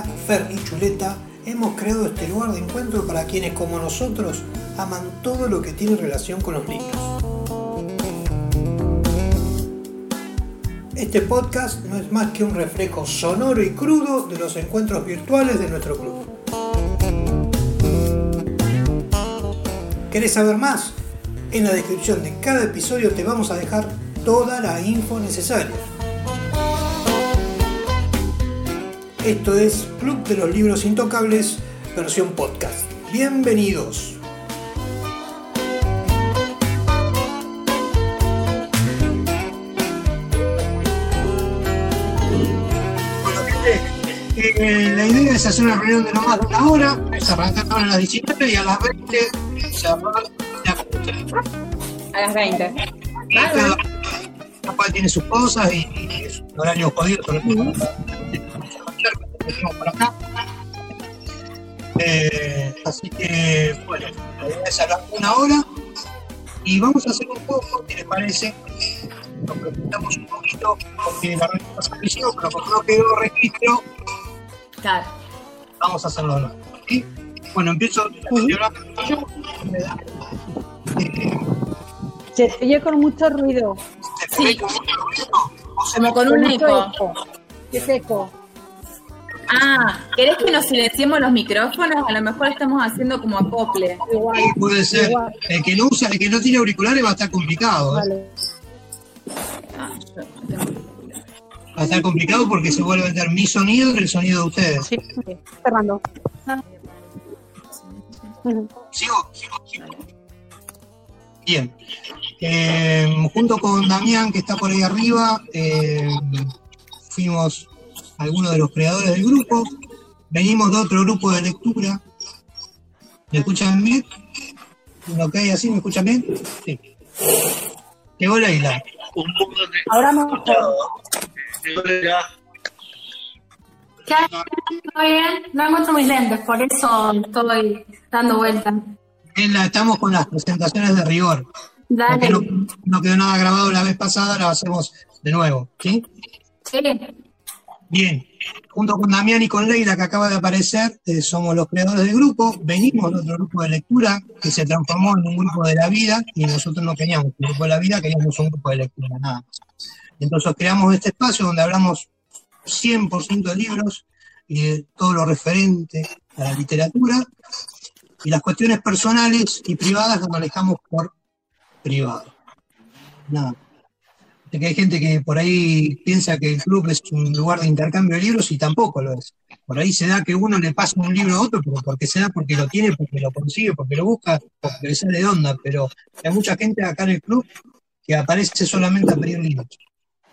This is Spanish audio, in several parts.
Fer y Chuleta hemos creado este lugar de encuentro para quienes como nosotros aman todo lo que tiene relación con los libros. Este podcast no es más que un reflejo sonoro y crudo de los encuentros virtuales de nuestro club. ¿Querés saber más? En la descripción de cada episodio te vamos a dejar toda la info necesaria. Esto es Club de los Libros Intocables, versión podcast. Bienvenidos. Bueno, gente, eh, la idea es hacer una reunión de no más de una hora, es arrancar ahora a las 19 y a las 20 cerrar la. A las 20. Y cada cada cual tiene sus cosas y, y es un horario jodido, todo por acá. Eh, así que, bueno, la idea es hablar una hora y vamos a hacer un poco, ¿qué les parece? Nos preguntamos un poquito, porque la pasada lo hicimos, pero como no quedó registro, Claro. vamos a hacerlo ahora. ¿sí? Bueno, empiezo yo. Se te oye con mucho ruido. ¿se Sí. ve como un ruido? ¿O se Como con Con un mucho eco. eco. ¿Qué es eco? Ah, ¿querés que nos silenciemos los micrófonos? A lo mejor estamos haciendo como acople. Igual. Sí, puede ser. Igual. El que no usa, el que no tiene auriculares va a estar complicado. ¿eh? Vale. Ah, yo no tengo- Va a estar complicado porque se vuelve a meter mi sonido y el sonido de ustedes. Sí, sí. Cerrando. ¿Sigo? ¿Sigo? ¿Sigo? Bien. Eh, junto con Damián, que está por ahí arriba, eh, fuimos algunos de los creadores del grupo. Venimos de otro grupo de lectura. ¿Me escuchan bien? ¿Ok? ¿Así me escuchan bien? Sí. Llegó Leila. un mundo de Ahora. ¿Qué hay? ¿Todo bien? No encuentro mis lentes, por eso estoy dando vueltas. Leila, estamos con las presentaciones de rigor. Dale. No, no quedó nada grabado la vez pasada, lo hacemos de nuevo. ¿Sí? Sí. Bien, junto con Damián y con Leila, que acaba de aparecer, eh, somos los creadores del grupo. Venimos de otro grupo de lectura que se transformó en un grupo de la vida y nosotros no queríamos un grupo de la vida, queríamos un grupo de lectura, nada más. Entonces creamos este espacio donde hablamos 100% de libros y de todo lo referente a la literatura y las cuestiones personales y privadas las manejamos por privado. Nada. De que hay gente que por ahí piensa que el club es un lugar de intercambio de libros y tampoco lo es. Por ahí se da que uno le pasa un libro a otro, pero porque se da porque lo tiene, porque lo consigue, porque lo busca, porque le sale de onda. Pero hay mucha gente acá en el club que aparece solamente a pedir libros.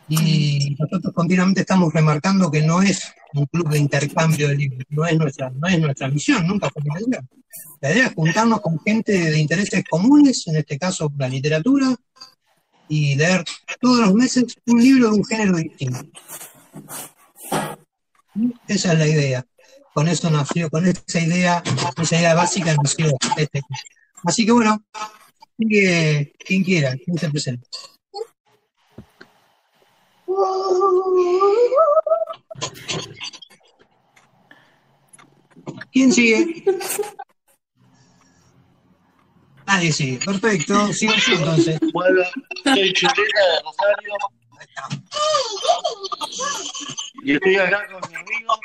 Y nosotros continuamente estamos remarcando que no es un club de intercambio de libros, no es nuestra, no es nuestra misión, nunca fue mi. La idea es juntarnos con gente de intereses comunes, en este caso la literatura, y leer todos los meses un libro de un género distinto. Esa es la idea. Con eso nació, con esa idea, esa idea básica nació este. Así que bueno, sigue quien quiera, quien se presente. ¿Quién sigue? Nadie sigue. Perfecto. Sigo yo entonces. Bueno, soy chuleta de Rosario Ahí está. y estoy acá con mi amigo.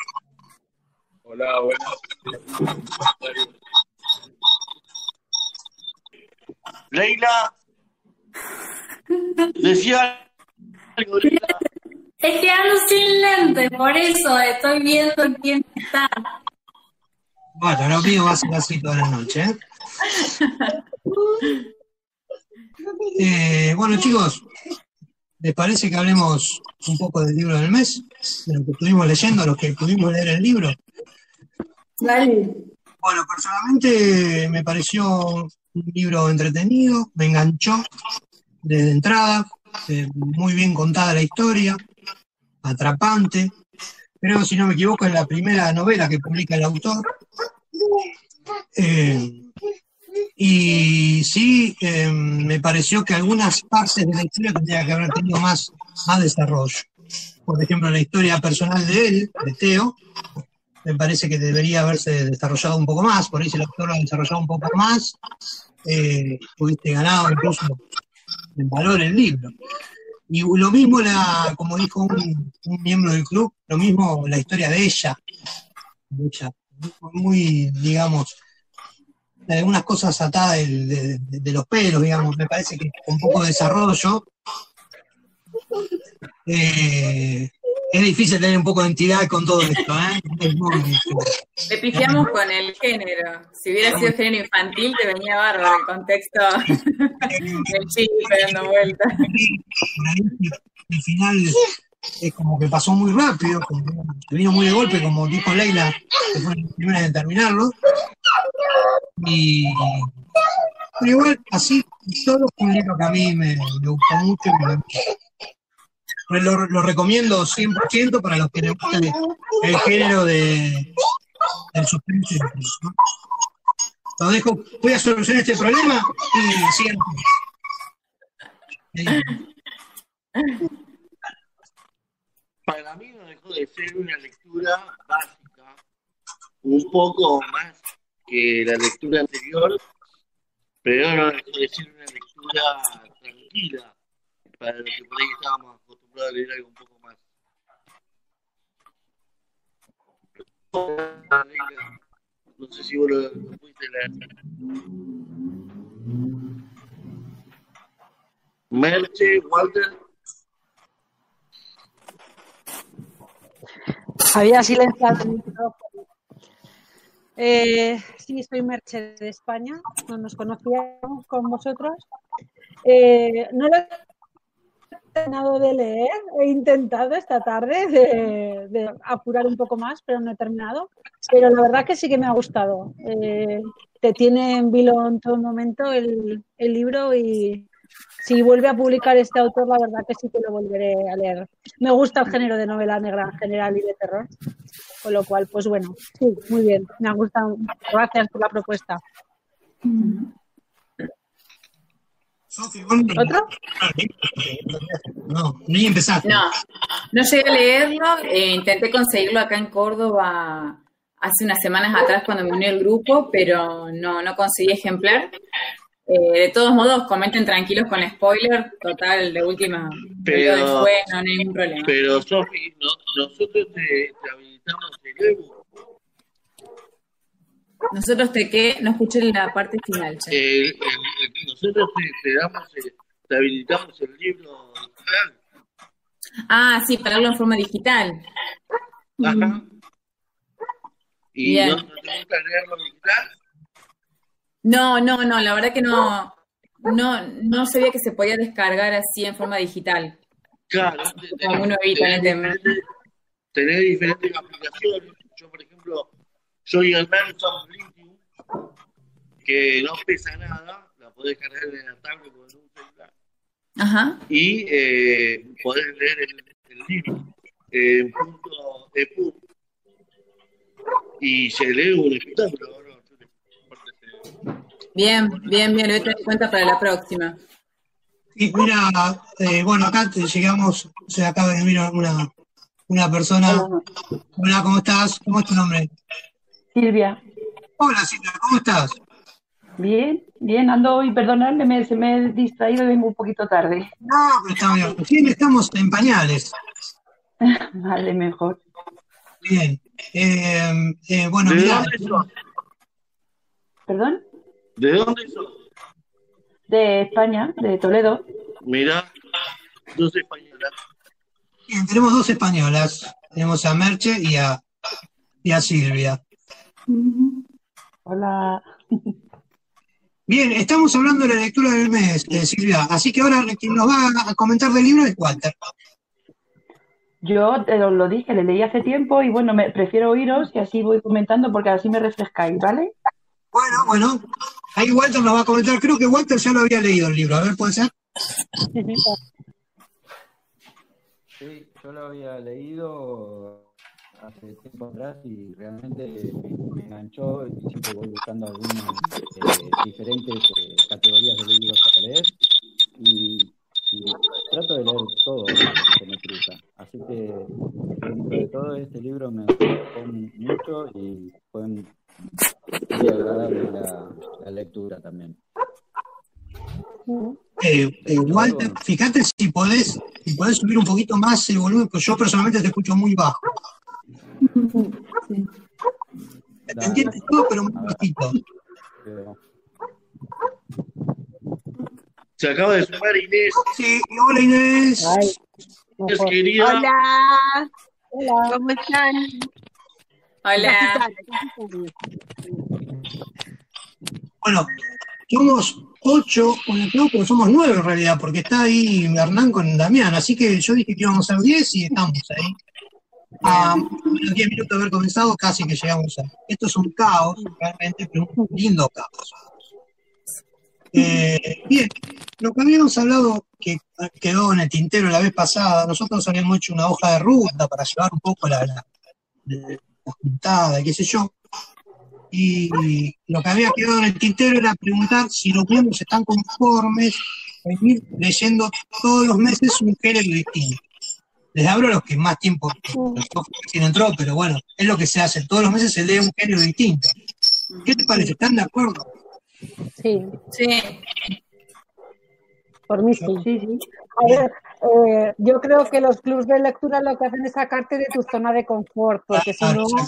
Hola, buenas. Leila, decía algo, Leila. Es que ando sin lentes, por eso estoy viendo quién está. Bueno, lo mío va a ser así toda la noche. ¿eh? Eh, bueno, chicos, ¿les parece que hablemos un poco del libro del mes? De lo que estuvimos leyendo, los que pudimos leer el libro. Dale. Bueno, personalmente me pareció un libro entretenido, me enganchó desde entrada, eh, muy bien contada la historia, atrapante. Creo, si no me equivoco, es la primera novela que publica el autor. Eh, y sí, eh, me pareció que algunas partes de la historia tendrían que haber tenido más, más desarrollo. por ejemplo, la historia personal de él, de Teo, me parece que debería haberse desarrollado un poco más, por ahí si el autor lo ha desarrollado un poco más, eh, hubiese ganado incluso en valor el libro. Y lo mismo, la, como dijo un, miembro del club, lo mismo la historia de ella, muy, digamos, algunas cosas atadas de, de- de los pelos, digamos, me parece que con poco desarrollo. Eh, es difícil tener un poco de entidad con todo esto, ¿eh? Es muy difícil. Le pifiamos con el género. Si hubiera sido género infantil, te venía bárbaro el contexto del chico dando vueltas. El final es como que pasó muy rápido, como que vino muy de golpe, como dijo Leila, que fue la primera en terminarlo. Y pero igual, así, fue un libro que a mí me, me gustó mucho. me- lo, lo recomiendo 100% para los que les gusta el, el género de, del suspense. ¿no? Lo dejo, voy a solucionar este problema y sigan. Para mí no dejó de ser una lectura básica, un poco más que la lectura anterior, pero no dejó de ser una lectura tranquila, para lo que por ahí estábamos acostumbrados a leer algo un poco más. No sé si vos lo, lo pudiste leer. Merche, Walter. Había silenciado el micrófono. Eh, sí, soy Merche de España. No nos conocíamos con vosotros. Eh, no lo he terminado de leer. He intentado esta tarde de, apurar un poco más, pero no he terminado. Pero la verdad que sí que me ha gustado. Eh, te tiene en vilo en todo momento el libro y si vuelve a publicar este autor, la verdad que sí que lo volveré a leer. Me gusta el género de novela negra en general y de terror, con lo cual, pues bueno, sí, muy bien, me ha gustado. Gracias por la propuesta. ¿Otro? No, ni empezaste. No, no llegué a leerlo. eh, intenté conseguirlo acá en Córdoba hace unas semanas atrás cuando me uní al grupo, pero no, no conseguí ejemplar. Eh, de todos modos, comenten tranquilos con spoiler. Total, de última. Pero- después no hay ningún problema. Pero, Sofi, no- nosotros te, te habilitamos el ebook. Nosotros te que no escuché la parte final. El- el- el- nosotros te, te damos, el- te habilitamos el libro digital. Ah, sí, para verlo en forma digital. Ajá. ¿Y Bien. no, no te gusta leerlo digital? No, no, no, la verdad que no, no, no sabía que se podía descargar así en forma digital. Claro. te- Como uno evita el tema. tenés diferentes aplicaciones. Yo, por ejemplo, soy el Blinking, que no pesa nada, la podés cargar en la tablet en un celular. Ajá. y eh, podés leer el, el libro eh, en punto EPUB y se lee un espectáculo. ¿no? Yo te comparto ese- Bien, bien, bien, lo voy a tener en cuenta para la próxima. Sí, mira, eh, bueno, acá te llegamos, se acaba de venir una, una persona. Hola, ¿cómo estás? ¿Cómo es tu nombre? Silvia, Hola, Silvia, ¿cómo estás? bien, bien, ando hoy, perdonadme, me, se me he distraído y vengo un poquito tarde. No, pero está bien. Recién estamos en pañales. Vale, mejor. Bien. Eh, eh, bueno, ¿De mira? ¿Perdón? ¿De dónde sos? De España, de Toledo. Mirá, yo soy española. bien, tenemos dos españolas. Tenemos a Merche y a, y a Silvia. Hola. Bien, estamos hablando de la lectura del mes, eh, Silvia. Así que ahora quien nos va a comentar del libro es Walter. Yo te lo, lo dije, le leí hace tiempo y bueno, me prefiero oíros y así voy comentando porque así me refrescáis, ¿vale? Bueno, bueno. Ahí Walter nos va a comentar. Creo que Walter ya lo había leído el libro. A ver, ¿puede ser? Sí, yo lo había leído hace tiempo atrás y realmente me, enganchó y siempre voy buscando algunas eh, diferentes eh, categorías de libros para leer y, trato de leer todo lo que me cruza. Así Así que dentro de todo este libro me gustó mucho y fue muy agradable la, la lectura también. Eh, eh, Walter, fíjate si podés, si podés subir un poquito más el volumen, porque yo personalmente te escucho muy bajo. Te entiendes todo, pero muy bajito. Se acaba de sumar Inés, Sí, hola Inés. Ay, Inés querida. Hola, Hola. ¿cómo están? Hola. Bueno, somos ocho conectados, pero somos nueve en realidad, porque está ahí Hernán con Damián, así que yo dije que íbamos a ser diez y estamos ahí. A unos diez minutos de haber comenzado, casi que llegamos a. Esto es un caos, realmente, pero un lindo caos. Eh, bien, lo que habíamos hablado que quedó en el tintero la vez pasada, nosotros habíamos hecho una hoja de ruta para llevar un poco la, la juntada, qué sé yo, y lo que había quedado en el tintero era preguntar si los miembros están conformes en ir leyendo todos los meses un género distinto. Les hablo a los que más tiempo, sin entró, pero bueno, es lo que se hace. Todos los meses se lee un género distinto. ¿Qué te parece? ¿Están de acuerdo? Sí, Sí, por mí sí. Sí, sí. A ver, eh, yo creo que los clubs de lectura lo que hacen es sacarte de tu zona de confort, porque si Claro, no,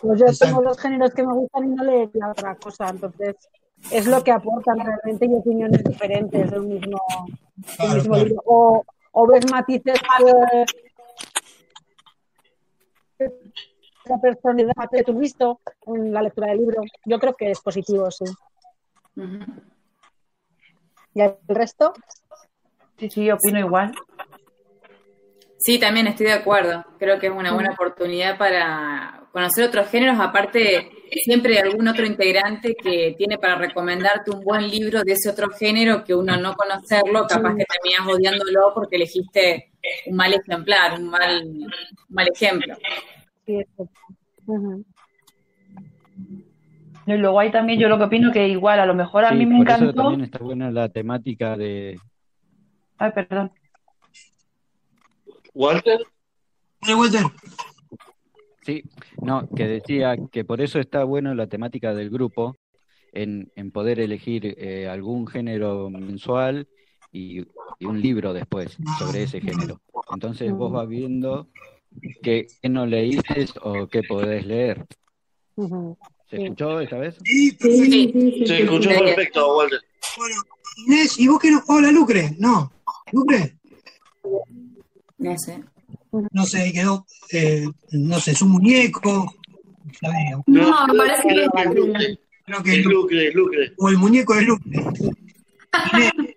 pues yo tengo los géneros que me gustan y no leería otra cosa. Entonces, es lo que aportan realmente y opiniones diferentes del mismo, del Claro, mismo claro. libro. O, o ves matices de la personalidad que tú has visto en la lectura del libro. Yo creo que es positivo, sí. ¿Y el resto? Sí, sí, opino igual. Sí, también estoy de acuerdo. Creo que es una buena oportunidad para conocer otros géneros. Aparte, siempre hay algún otro integrante que tiene para recomendarte un buen libro de ese otro género que uno no conocerlo, capaz que terminas odiándolo porque elegiste un mal ejemplar, un mal, un mal ejemplo. Sí. Y luego hay también, yo lo que opino que igual, a lo mejor a Sí, mí me por eso encantó. también está buena la temática de... Ay, perdón. Walter, Dale, Walter. Sí, no, que decía que por eso está bueno la temática del grupo, en, en poder elegir eh, algún género mensual y, y un libro después sobre ese género. Entonces vos vas viendo qué, qué no leíste o qué podés leer. ¿Se Sí. escuchó esta vez? Sí, perfecto. Sí, se escuchó sí. perfecto, Walter. Bueno, Inés, ¿y vos qué no? Hola, Lucre. No, Lucre. no sé. No sé, quedó. eh, no sé, es un muñeco. No, me parece que Es Lucre, Creo que es Lucre, es Lucre. o el muñeco es Lucre.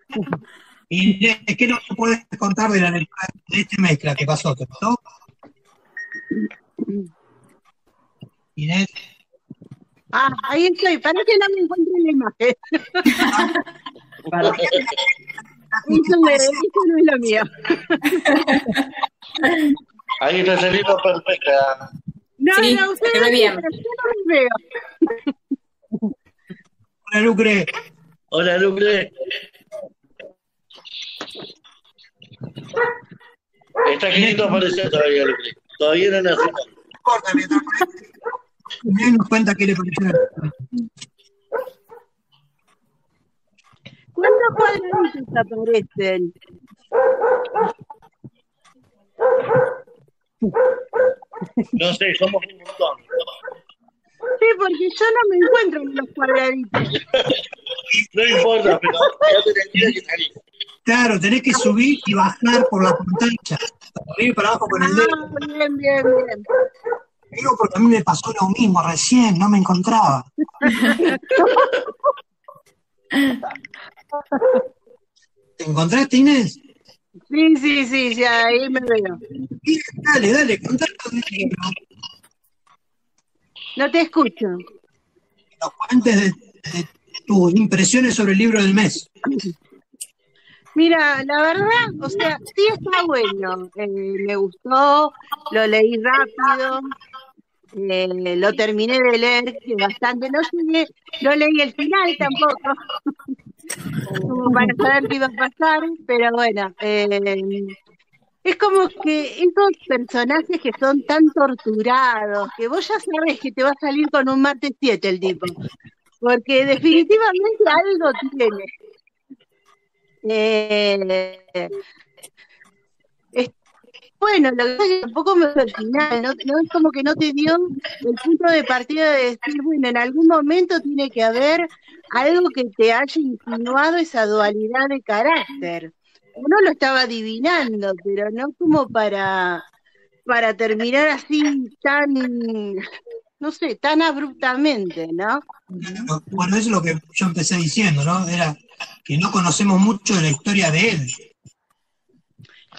Inés, Inés, ¿qué nos puedes contar de la de este mezcla que pasó? ¿Te gustó? Inés, Ah, ahí estoy. Para que no me encuentre la imagen. No es lo mío. Ahí está saliendo perfecta. No, Sí, no, se ustedes ve bien. no los veo. hola Lucre. Hola, Lucre. Está queriendo aparecer todavía, Lucre. Todavía no nació. Corta, mientras Inés nos cuenta qué le pareció. ¿Cuántos cuadraditos aparecen? No sé, somos un montón. Sí, porque yo no me encuentro en los cuadraditos. No importa, pero ya te tendría que salir. Claro, tenés que subir y bajar por la pantalla. Arriba y para abajo con el dedo. Ah, bien, bien, bien. Digo porque a mí me pasó lo mismo recién, no me encontraba. ¿Te encontraste, Inés? Sí, sí, sí, ya ahí me veo. Dale, dale, del libro. No te escucho. Nos cuentes de, de tus impresiones sobre el libro del mes. Mira, la verdad, o sea, sí está bueno. Eh, me gustó, lo leí rápido, eh, lo terminé de leer bastante. No llegué, no leí el final tampoco, como para saber qué iba a pasar, pero bueno, eh, Es como que esos personajes que son tan torturados, que vos ya sabes que te va a salir con un martes 7 el tipo, porque definitivamente algo tiene. Eh, bueno, lo que pasa es que tampoco me gustó el final. No es como que no te dio el punto de partida de decir, bueno, en algún momento tiene que haber algo que te haya insinuado esa dualidad de carácter. Uno lo estaba adivinando, pero no como para, para terminar así tan, no sé, tan abruptamente, ¿no? Bueno, eso es lo que yo empecé diciendo, ¿no? Era que no conocemos mucho de la historia de él.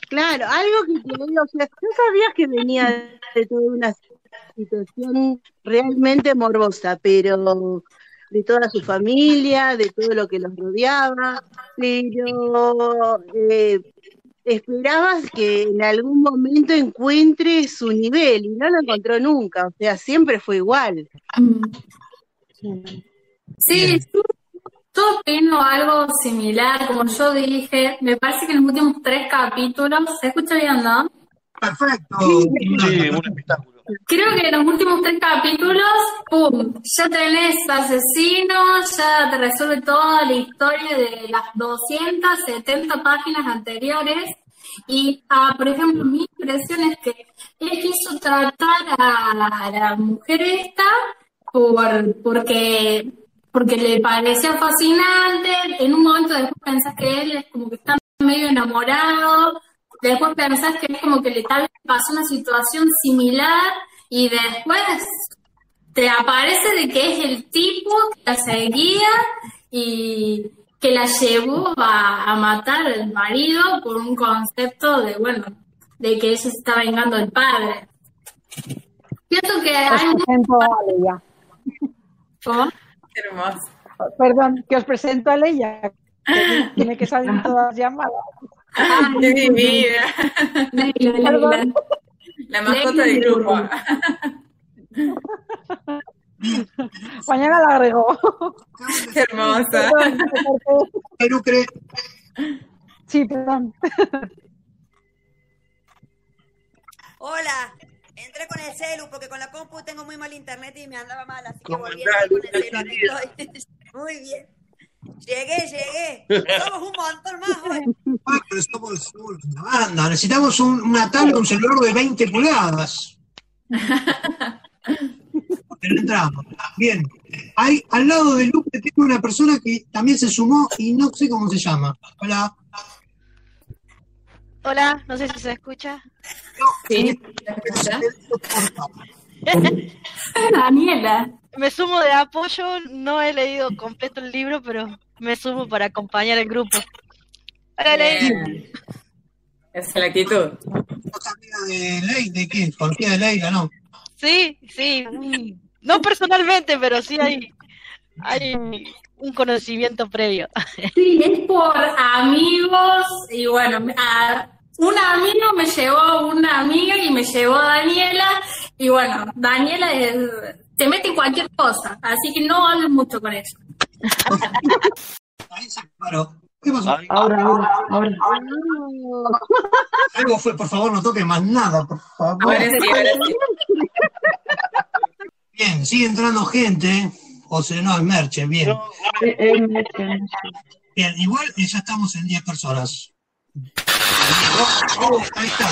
Claro, algo que te digo, o sea, tú sabías que venía de toda una situación realmente morbosa, pero de toda su familia, de todo lo que los rodeaba, pero eh, esperabas que en algún momento encuentre su nivel y no lo encontró nunca, o sea, siempre fue igual. Sí, yo, opino algo similar, como yo dije, me parece que en los últimos tres capítulos, ¿se escucha bien, no? Perfecto. Sí, un espectáculo. Creo que en los últimos tres capítulos, ¡pum! Ya tenés asesino, ya te resuelve toda la historia de las 270 páginas anteriores. Y, ah, por ejemplo, mi impresión es que él quiso tratar a, la mujer esta por, porque, porque le parecía fascinante. En un momento después pensás que él es como que está medio enamorado. Después pensás que es como que le tal pasó una situación similar y después te aparece de que es el tipo que la seguía y que la llevó a, a matar al marido por un concepto de, bueno, de que ella se está vengando del padre. Siento que hay... Perdón, que os presento a Leia. tiene que salir todas las llamadas. Ah, Qué divina. Leila, Leila. Perdón. La mascota del grupo. Mañana la agrego. Qué hermosa. Perú cree, Sí, perdón. Hola, entré con el celu porque con la compu tengo muy mal internet y me andaba mal, así que ¿Cómo volví a con el celu. Muy bien. Llegué, llegué. Somos un montón más hoy. ah, pero somos, somos una banda. Necesitamos un, una tablet, un celular de 20 pulgadas. Pero entramos. Bien. Hay, al lado de Lupe tengo una persona que también se sumó y no sé cómo se llama. Hola. Hola, no sé si se escucha. Sí, ¿la escuchás? Daniela. Me sumo de apoyo, no he leído completo el libro, pero me sumo para acompañar el grupo. Hola, Ley. Esa es la actitud. ¿Sos amiga de Ley? ¿De qué? ¿Conocida de Leila? No. Sí, sí. No personalmente, pero sí hay, hay un conocimiento previo. Sí, es por amigos y bueno, a- un amigo me llevó una amiga y me llevó Daniela y bueno, Daniela es- te mete en cualquier cosa, así que no hables mucho con eso. Ahí se paró. ¿Qué pasó? Ay, Ahora, ahora, ahora. Algo fue, por favor, no toque más nada, por favor. Ahora sí, ahora sí. Bien, sigue entrando gente. O sea, no, es Merche, bien. no, Eh, eh, Bien, igual eh, ya estamos en 10 personas. Oh, ahí está.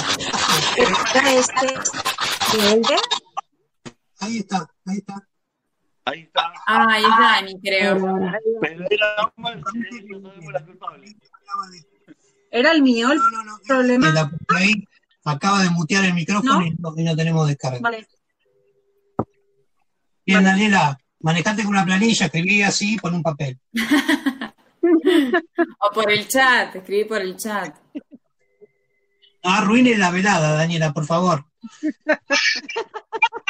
Ahí está, ahí está. Ahí está. Ah, es Dani, creo. Pero era mal, sí, no sabemos la culpable. Era el mío el No, no, no. problema. La- por ahí acaba de mutear el micrófono ¿No? Y, no, tenemos descarga. Vale. Bien, Daniela, manejate con una planilla, escribí así con un papel. O por el chat, escribí por el chat. No arruines la velada, Daniela, por favor.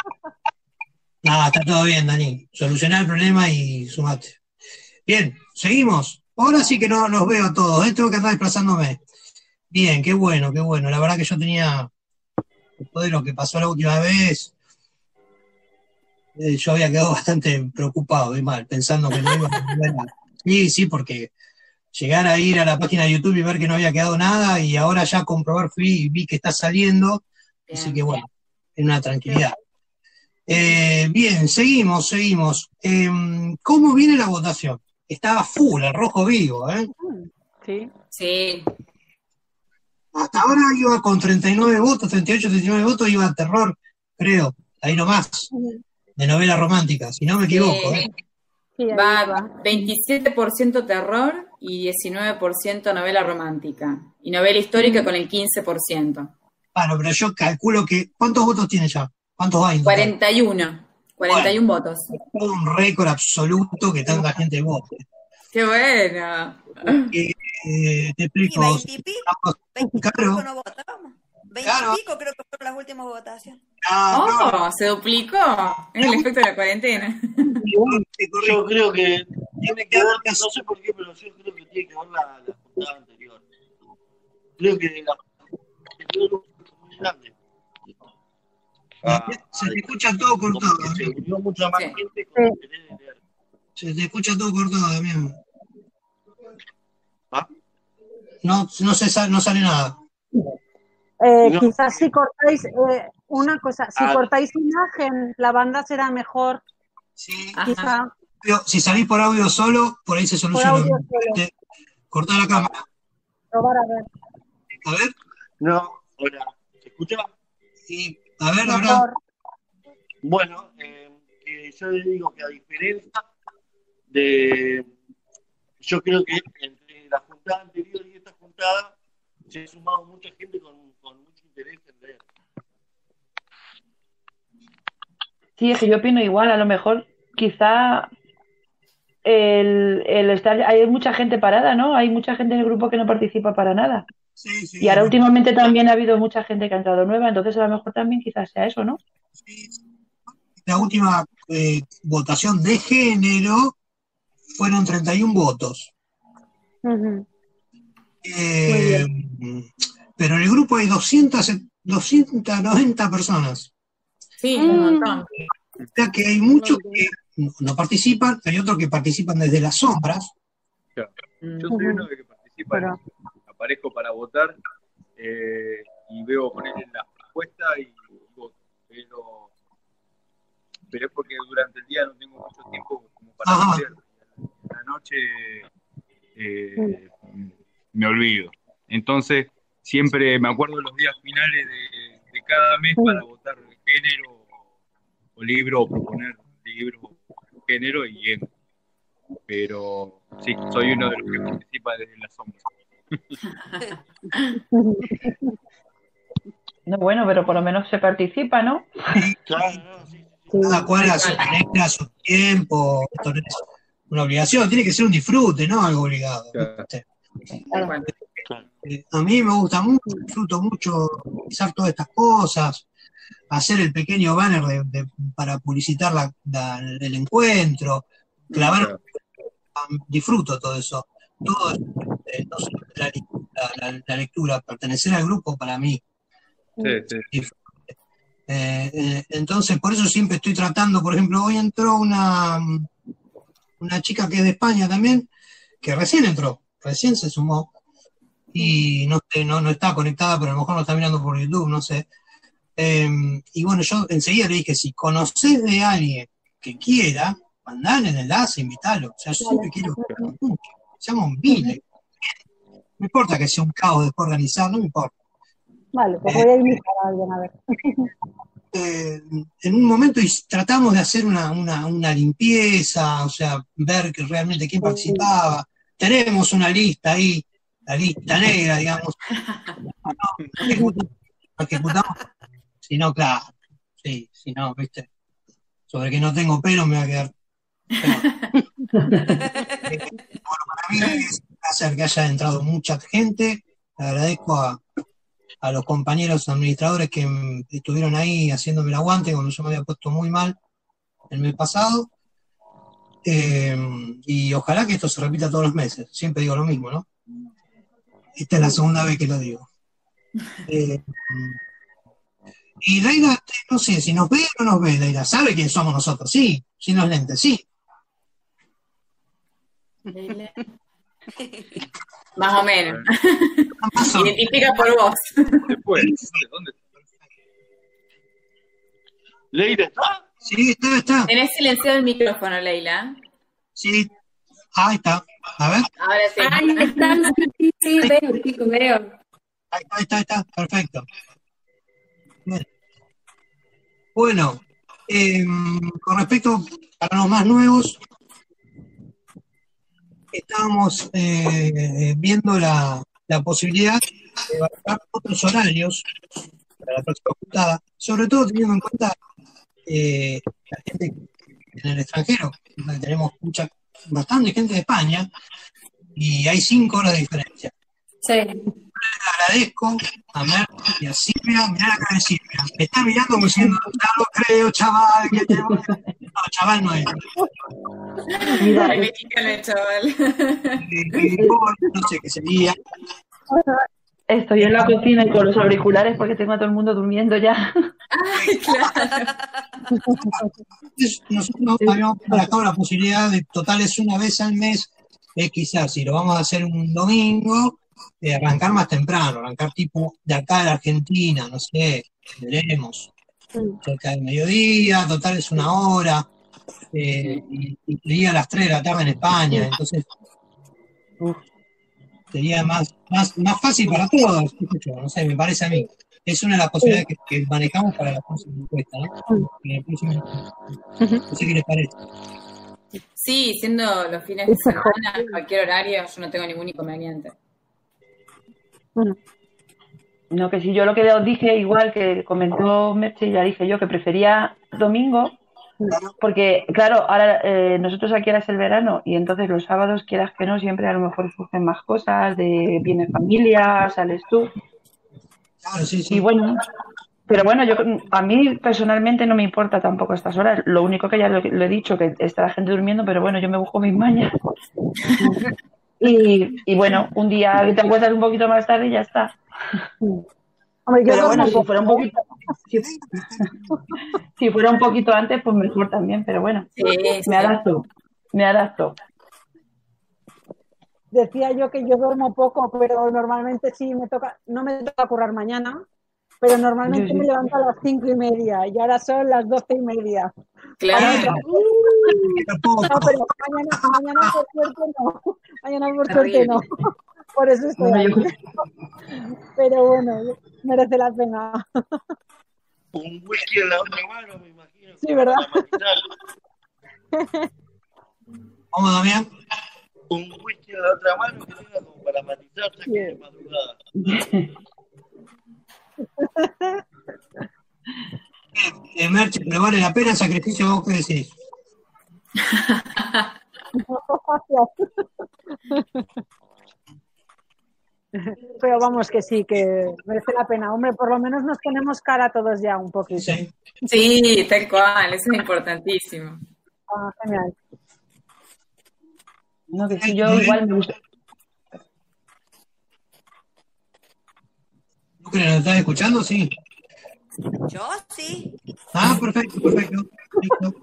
Nada, está todo bien, Dani. Solucioná el problema y sumate. Bien, seguimos. Ahora sí que no los veo a todos, ¿eh? tengo que andar desplazándome. Bien, qué bueno, qué bueno. La verdad que yo tenía, después de lo que pasó la última vez, eh, yo había quedado bastante preocupado y mal, pensando que no iba a Sí, sí, porque llegar a ir a la página de YouTube y ver que no había quedado nada y ahora ya comprobar fui y vi que está saliendo. Así que bueno, es una tranquilidad. Eh, bien, seguimos, seguimos. Em, ¿Cómo viene la votación? Estaba full, el rojo vivo, ¿eh? Sí. Sí. Hasta ahora iba con 39 votos, 38, 39 votos, iba a terror, creo, ahí nomás, de novela romántica, si no me equivoco. ¿eh? Va va. 27% terror y 19% novela romántica. Y novela histórica con el 15%. Bueno, pero yo calculo que. ¿Cuántos votos tiene ya? ¿Cuántos hay? en total? 41. 41 votos. Es todo un récord absoluto que tanta gente vote. ¡Qué bueno! Eh, eh, te Y explico. veintipico, veintipico Claro. no votamos. Claro. Veintipico creo que fueron las últimas votaciones. Ah, ¡Oh! Se duplicó. Es el efecto de la cuarentena. Yo creo que tiene que ver, no sé por qué, pero yo creo que tiene que ver la, la juntada anterior. Creo que la anterior fue muy grande. Ah, Se te escucha todo cortado. se Damián. unió mucha más Sí. gente con el querer de leer. Se te escucha todo cortado, Damián. ¿Ah? No, no, se no sale nada. Eh, No. Quizás si cortáis, eh, una cosa, si Ah. cortáis imagen, la banda será mejor. Sí. Quizá. Si salís por audio solo, por ahí se soluciona. audio solo. Te- Cortá la cámara. Probar a ver. A ver, No, hola, ¿se escucha? y, a ver, ahora. Mejor. Bueno, eh, que yo le digo que a diferencia de, yo creo que entre la juntada anterior y esta juntada se ha sumado mucha gente con, con mucho interés en leer. Sí, es que yo opino igual, a lo mejor quizá el, el estar, hay mucha gente parada, ¿no? Hay mucha gente en el grupo que no participa para nada. Sí, sí. Y ahora últimamente también ha habido mucha gente que ha entrado nueva, entonces a lo mejor también quizás sea eso, ¿no? sí. La última eh, votación de género fueron 31 votos. Ujú. Eh, pero en el grupo hay 200, 290 personas. Sí, un montón. O sea que hay muchos que no- participan, hay otros que participan desde las sombras. Claro. Yo soy uno de que participa, Pero- aparezco para votar eh, y veo poner la respuesta y voto. Pero, pero es porque durante el día no tengo mucho tiempo como para Ajá. hacer. La noche eh, me olvido. Entonces, siempre me acuerdo de los días finales de, de cada mes para votar género o libro o proponer libro, género y entro. Pero sí, soy uno de los que participa desde la sombra. No, bueno, pero por lo menos se participa, ¿no? Claro, no, sí, sí. Cada cual a su manera, a su tiempo. Esto no es una obligación, tiene que ser un disfrute, no algo obligado. Claro. A mí me gusta mucho, disfruto mucho realizar todas estas cosas, hacer el pequeño banner de- de- para publicitar la- la- el encuentro, clavar, Claro. disfruto todo eso. Todo eh, la, la- la- la lectura, pertenecer al grupo para mí. Sí, sí. Eh, eh, entonces, por eso siempre estoy tratando, por ejemplo, hoy entró una, una chica que es de España también, que recién entró, recién se sumó, y no, no, no está conectada, pero a lo mejor no está mirando por YouTube, no sé. Eh, y bueno, yo enseguida le dije, si conoces de alguien que quiera, mandale el enlace, invítalo. O sea, yo siempre quiero que seamos miles. No importa que sea un caos después organizado, no me importa. Vale, pues voy a invitar a alguien a ver. eh, en un momento tratamos de hacer una, una, una limpieza, o sea, ver que realmente quién participaba. Tenemos una lista ahí, la lista negra, digamos. No, no ejecutamos, no ejecutamos, si no, claro, sí, si no, viste, sobre que no tengo pelo me va a quedar. Eh, bueno, para mí es placer que haya entrado mucha gente. Le agradezco a, a los compañeros administradores que estuvieron ahí haciéndome el aguante cuando yo me había puesto muy mal el mes pasado. Eh, y ojalá que esto se repita todos los meses. Siempre digo lo mismo, ¿no? Esta es la segunda vez que lo digo. Eh, y Leila, no sé, si nos ve o no nos ve, Leila, sabe quién somos nosotros, sí, sin los lentes, sí. Más o menos. Identifica por vos. Después, ¿dónde? ¿Leila está? Sí, está, está. Tenés silenciado el micrófono, Leila. Sí. Ahí está. A ver. Ahora sí. Ahí está, sí, sí, veo, chico, veo. Ahí está, ahí está, ahí está. Perfecto. Bien. Bueno, eh, con respecto a los más nuevos, estábamos eh, viendo la, la posibilidad de barcar otros horarios para la próxima juntada, sobre todo teniendo en cuenta eh, la gente en el extranjero, tenemos mucha, bastante gente de España y hay cinco horas de diferencia. Sí. Agradezco a Mer y a Silvia, mirá la cara de Silvia, me está mirando como diciendo, no lo creo, chaval, que te voy a-". No, chaval no es. Mira, chaval. No sé qué sería. estoy en la cocina y con los auriculares porque tengo a todo el mundo durmiendo ya. Ay, claro. Nosotros habíamos barajado la posibilidad de totales una vez al mes, eh, quizás si lo vamos a hacer un domingo, eh, arrancar más temprano, arrancar tipo de acá de la Argentina, no sé, veremos, cerca del mediodía, total es una hora, eh, y, y sería a las 3 de la tarde en España, entonces uf, sería más, más, más fácil para todos, no sé, me parece a mí. Es una de las posibilidades que, que manejamos para la próxima encuesta, ¿no? En el próximo- No sé qué les parece. Sí, siendo los fines de semana, cualquier horario, yo no tengo ningún inconveniente. No, que si yo lo que os dije, igual que comentó Merche, ya dije yo que prefería domingo, porque claro, ahora eh, nosotros aquí ahora es el verano y entonces los sábados, quieras que no, siempre a lo mejor surgen más cosas, de viene familia, sales tú. Claro, sí, sí. Y bueno, pero bueno, yo a mí personalmente no me importa tampoco estas horas. Lo único que ya lo, lo he dicho, que está la gente durmiendo, pero bueno, yo me busco mis mañas. Y, y bueno, un día que te acuestas un poquito más tarde y ya está. Hombre, yo Pero bueno, si fuera un poquito, si, si fuera un poquito antes, pues mejor también, pero bueno, Sí, sí. me adapto, me adapto. Decía yo que yo duermo poco, pero normalmente sí me toca, no me toca currar mañana, pero normalmente Sí, sí. me levanto a las cinco y media y ahora son las doce y media. Claro. No, pero mañana, mañana por suerte no. Mañana por suerte no. Por eso estoy aquí. Pero bueno, merece la pena. Un whisky en la otra mano, me imagino. Sí, ¿verdad? Para matizar. ¿Cómo, Damián? Un whisky en la otra mano que tenga como para matizarse que es madrugada. Eh, Merche, pero vale la pena el sacrificio, vos qué decís. Pero vamos que sí, que merece la pena. Hombre, por lo menos nos ponemos cara todos ya un poquito. Sí. Sí, tal cual, eso es importantísimo. Ah, genial. No, que si yo igual me gusta. ¿Lucre, nos estás escuchando? Sí. Yo sí. Ah, perfecto, perfecto. No, me,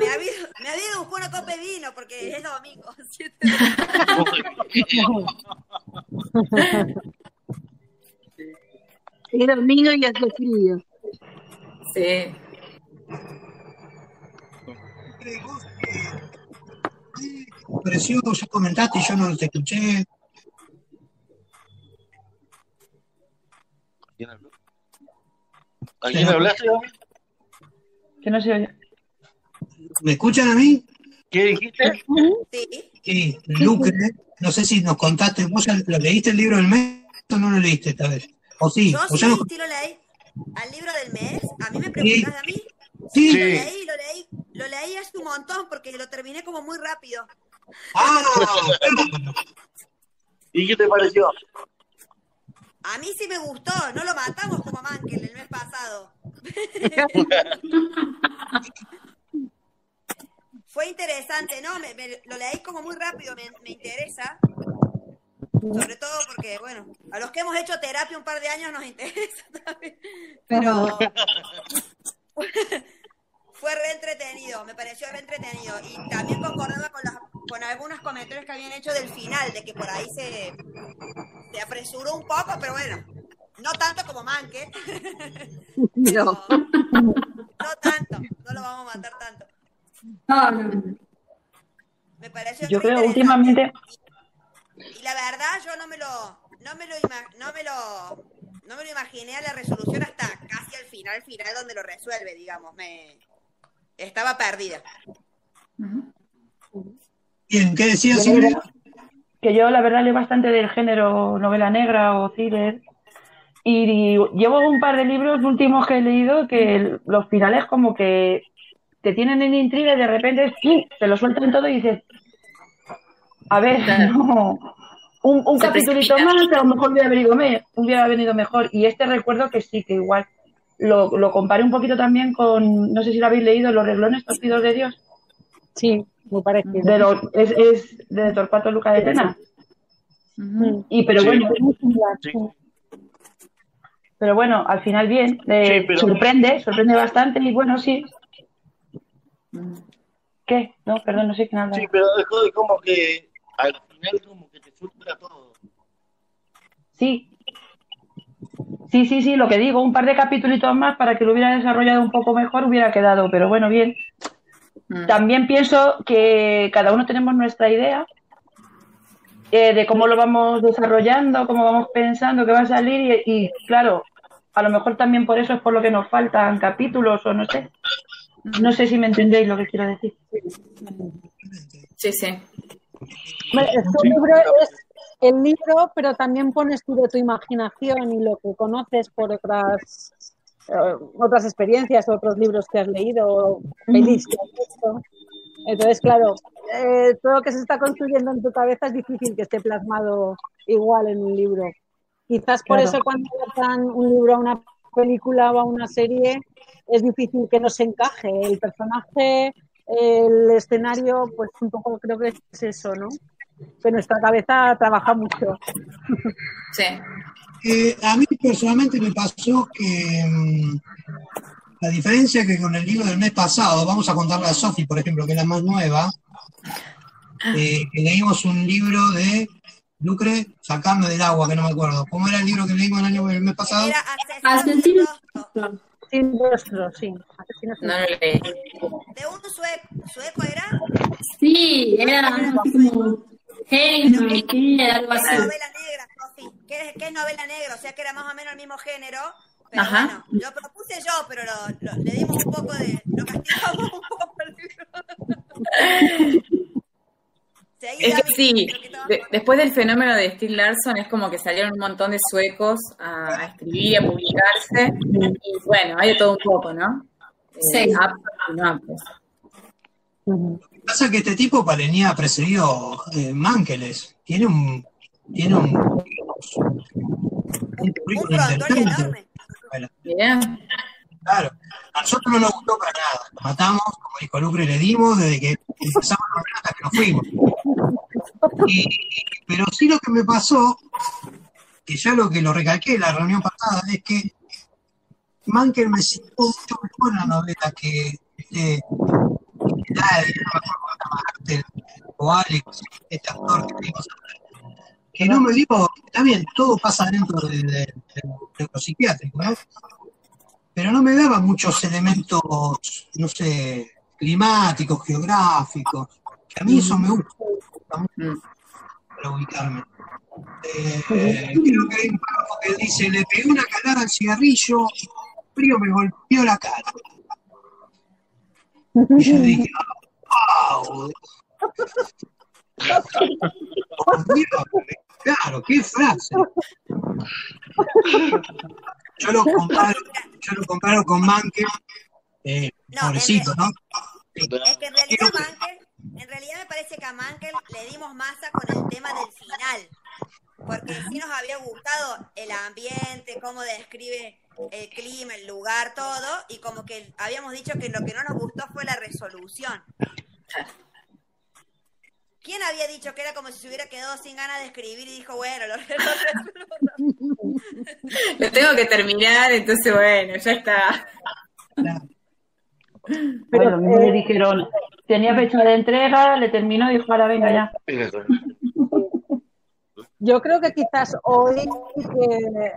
me, había, me había ido a buscar una copa de vino porque es domingo. Es domingo y hace frío. Sí. Me pareció, ya comentaste y yo no te escuché. ¿Quién habló? ¿A quién hablaste, David? Que no se oye. ¿Me escuchan a mí? ¿Qué dijiste? Sí. Sí, Lucre. No sé si nos contaste, ¿vos lo leíste el libro del mes o no lo leíste esta vez? ¿O sí? Yo ¿O sí, no? sí lo leí. Al libro del mes, a mí me preguntas a mí. Sí. Lo leí, lo leí, lo leí hace un montón porque lo terminé como muy rápido. Ah, ¿Y qué te pareció? A mí sí me gustó, no lo matamos como a Mankel el mes pasado. Fue interesante, ¿no? Me, me- lo leí como muy rápido, me, me interesa. Sobre todo porque, bueno, a los que hemos hecho terapia un par de años nos interesa también. Pero fue re entretenido, me pareció re entretenido. Y también concordaba con las, con algunos comentarios que habían hecho del final, de que por ahí se, se apresuró un poco, pero bueno, no tanto como Manque. No. No tanto, no lo vamos a matar tanto. No, no. Me pareció Yo creo últimamente, Y la verdad, yo no me lo, no me lo, no me lo, no me lo imaginé a la resolución hasta casi al final, final donde lo resuelve, digamos. Me estaba perdida. Bien, ¿qué decía Silvia? Que yo la verdad leo bastante del género novela negra o thriller y llevo un par de libros últimos que he leído que los finales como que te tienen en intriga y de repente ¡pum! te lo sueltan todo y dices, a ver, no, un, un precipita. más a lo mejor hubiera venido, me- hubiera venido mejor y este recuerdo que sí, que igual lo, lo comparé un poquito también con, no sé si lo habéis leído, Los reglones torcidos de Dios. Sí, muy parecido. De lo- es, es de Torcuato Luca de Tena. Y pero Sí. bueno, Muy similar, Sí. pero bueno, al final bien, eh, Sí, pero- sorprende, sorprende bastante y bueno, sí. ¿Qué? No, perdón, no sé qué nada. Sí, pero de como que al final como que te frustra todo. Sí. Sí, sí, sí, lo que digo, un par de capítulos más para que lo hubiera desarrollado un poco mejor hubiera quedado, pero bueno, bien. Mm. También pienso que cada uno tenemos nuestra idea eh, de cómo lo vamos desarrollando, cómo vamos pensando que va a salir y, y, claro, a lo mejor también por eso es por lo que nos faltan capítulos o no sé. No sé si me entendéis lo que quiero decir. Sí, sí. Un libro es el libro, pero también pones tú de tu imaginación y lo que conoces por otras otras experiencias, otros libros que has leído, pelis que has visto. Entonces, claro, eh, todo lo que se está construyendo en tu cabeza es difícil que esté plasmado igual en un libro. Quizás por Claro. eso cuando adaptan un libro a una película o a una serie es difícil que no se encaje el personaje, el escenario, pues un poco creo que es eso, ¿no? Que nuestra cabeza trabaja mucho. Sí. Eh, a mí personalmente me pasó que mm, la diferencia es que con el libro del mes pasado, vamos a contarle a Sofi, por ejemplo, que es la más nueva, eh, que leímos un libro de Lucre, Sacarme del agua, que no me acuerdo. ¿Cómo era el libro que leímos el, año, el mes pasado? Era Asesino. Sin rostro, sí. Asesinos sin No lo leí. de un sueco, sueco era Sí, era como Henry, algo Era así. novela negra, ¿Qué es, novela negra? O sea que era más o menos el mismo género. Pero Ajá. bueno, lo propuse yo, pero lo, lo- le dimos un poco de. Lo castigamos un poco Es que sí, que de- después del fenómeno de Steve Larson es como que salieron un montón de suecos a, a escribir y a publicarse. Y bueno, hay de todo un poco, ¿no? Eh, Sí. aptos y no aptos. Lo que pasa es que este tipo venía precedido eh, Mánkeles. Tiene un. Tiene un. Un un currículum prontuario interesante. enorme. Bueno, Bien. Claro, a nosotros no nos gustó para nada. Lo matamos, como dijo Lucre, le dimos desde que empezamos a hablar hasta que nos fuimos. Y- pero sí lo que me pasó, que ya lo que lo recalqué en la reunión pasada, es que Manker me citó mucho mejor la novela que eh, Daddy, no me acuerdo cómo se llama, Axel, o Alex, este actor que vimos que no me dio, está bien, todo pasa dentro del de, de, de lo psiquiátrico, ¿no? Pero no me daba muchos elementos, no sé, climáticos, geográficos, que a mí eso me gusta, mucho para ubicarme. Eh, creo que hay un párrafo que dice, le pegué una calada al cigarrillo, frío me golpeó la cara. Y yo dije, wow. Por Dios, claro, qué frase. Yo lo comparo, yo lo comparo con Manke, eh, No, pobrecito, ¿no? Es que en realidad Mankel, en realidad me parece que a Mankel le dimos masa con el tema del final. Porque sí nos había gustado el ambiente, cómo describe el clima, el lugar, todo, y como que habíamos dicho que lo que no nos gustó fue la resolución. ¿Quién había dicho que era como si se hubiera quedado sin ganas de escribir y dijo, bueno, lo, lo Lo tengo que terminar, entonces bueno, ya está. Pero, mí me eh, dijeron, tenía fecha de entrega, le terminó y dijo, ahora venga ya. Yo creo que quizás hoy que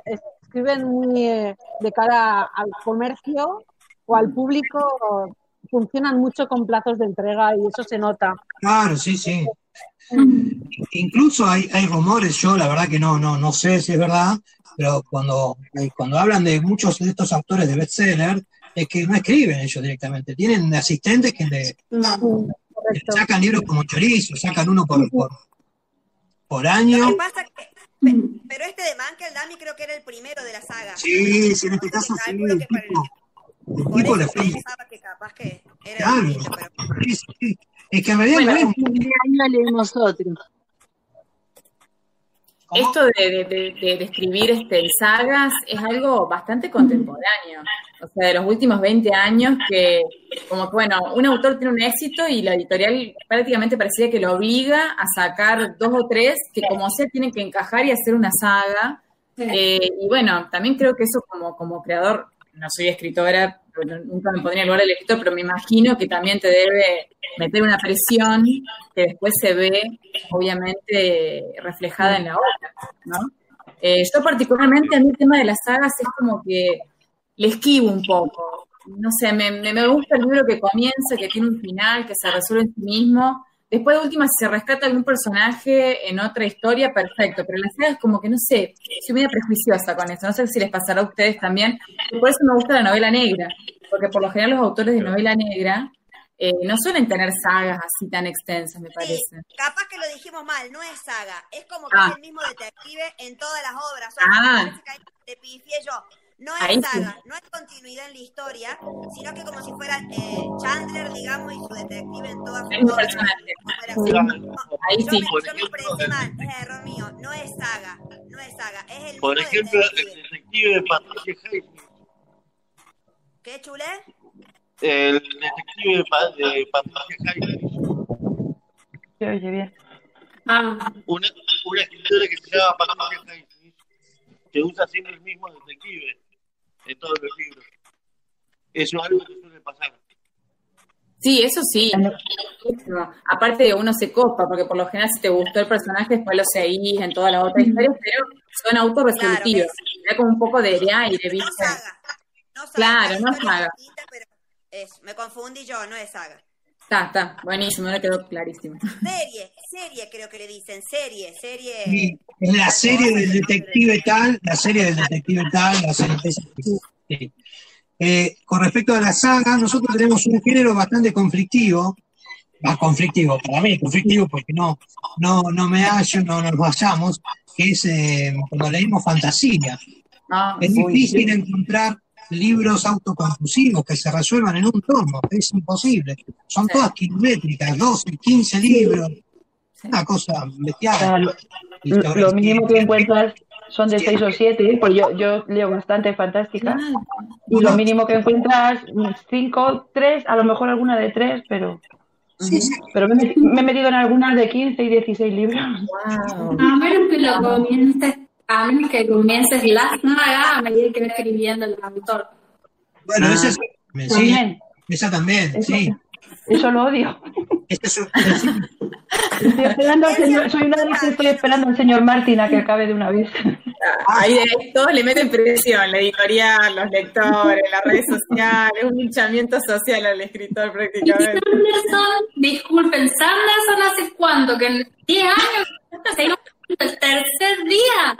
escriben muy eh, de cara al comercio o al público, funcionan mucho con plazos de entrega y eso se nota. Claro, sí, sí. Incluso hay, hay rumores, yo la verdad que no, no, no sé si es verdad, pero cuando, cuando hablan de muchos de estos autores de bestseller, es que no escriben ellos directamente, tienen asistentes que le, que le sacan libros como chorizo, sacan uno por, por, por Lo año. que pasa que, pe- pero este de Mankel Dami creo que era el primero de la saga. Sí, sí, en este caso sí, Calculo el que para el- tipo, el por tipo eso le fue. pensaba que capaz que era Claro, distinto, pero sí, sí. Es que en realidad Bueno, no es año leemos otro. Esto de, de, de- de- escribir este, en sagas es algo bastante contemporáneo. O sea, de los últimos 20 años que, como que, bueno, un autor tiene un éxito y la editorial prácticamente parecía que lo obliga a sacar dos o tres que como sea tienen que encajar y hacer una saga. Eh, y bueno, también creo que eso como, como creador, no soy escritora, nunca me pondría en lugar del escritor, pero me imagino que también te debe meter una presión que después se ve, obviamente, reflejada en la obra, ¿no? Eh, yo particularmente, a mí el tema de las sagas es como que le esquivo un poco. No sé, me, me gusta el libro que comienza, que tiene un final, que se resuelve en sí mismo. Después de última, si se rescata algún personaje en otra historia, perfecto. Pero las sagas como que, no sé, soy medio prejuiciosa con eso. No sé si les pasará a ustedes también. Por eso me gusta la novela negra. Porque por lo general los autores de novela negra eh, no suelen tener sagas así tan extensas, me parece. capaz que lo dijimos mal, no es saga, es como que Ah. es el mismo detective en todas las obras. O sea, Ah. me parece que ahí te pifié yo. No es saga, no hay continuidad en la historia, sino que como si fuera eh, Chandler, digamos, y su detective en era así. No, Ahí yo sí. me, ejemplo, expresé mal, es error mío, no es saga, no es saga, es el Por ejemplo, el detective. detective de Patricia Highsmith. ¿Qué chulé? El detective de, Pa- de Patricia Highsmith. Se oye bien. Ah, Una, una escritora que se llama Patricia Highsmith, que usa siempre el mismo detective en todos los libros. Eso es algo que suele pasar. Sí, eso sí. Aparte, uno se copa, porque por lo general, si te gustó el personaje, después lo seguís en todas las otras historias, pero son autorresolutivos. Da como un poco de aire, ¿viste? Claro, no saga. Es, me confundí yo, no es saga. Está, está, buenísimo, no quedó clarísimo. Serie, serie creo que le dicen, serie, serie. Sí, es la serie del detective tal, la serie del detective tal, la serie. Sí. Eh, con respecto a la saga, nosotros tenemos un género bastante conflictivo, más conflictivo, para mí conflictivo porque no, no, no me hallo, no nos hallamos, que es eh, cuando leímos fantasía. Ah, es difícil sí. encontrar libros autoconclusivos que se resuelvan en un tomo, es imposible. Son todas kilométricas, 12, 15 libros, una cosa O sea, bestial. lo, lo- lo mínimo que encuentras son de seis o siete, porque yo, yo leo bastante fantástica, y lo mínimo que encuentras, cinco, tres, a lo mejor alguna de tres, pero... Pero me, he meti- me he metido en algunas de 15 y 16 libros. a menos que lo comiences, a menos que comiences la saga a medida que va escribiendo el autor. Bueno, Ah, esa, es, sí, también. esa también, Eso- sí. Eso lo odio. Este es un- Estoy esperando al señor, soy una que estoy esperando al señor Martín a que acabe de una vez. Ahí, ahí todos le meten presión, la editorial, los lectores, las redes sociales, un linchamiento social al escritor Y prácticamente. Sanderson, disculpen, Sanderson hace cuánto, que en 10 años el tercer día.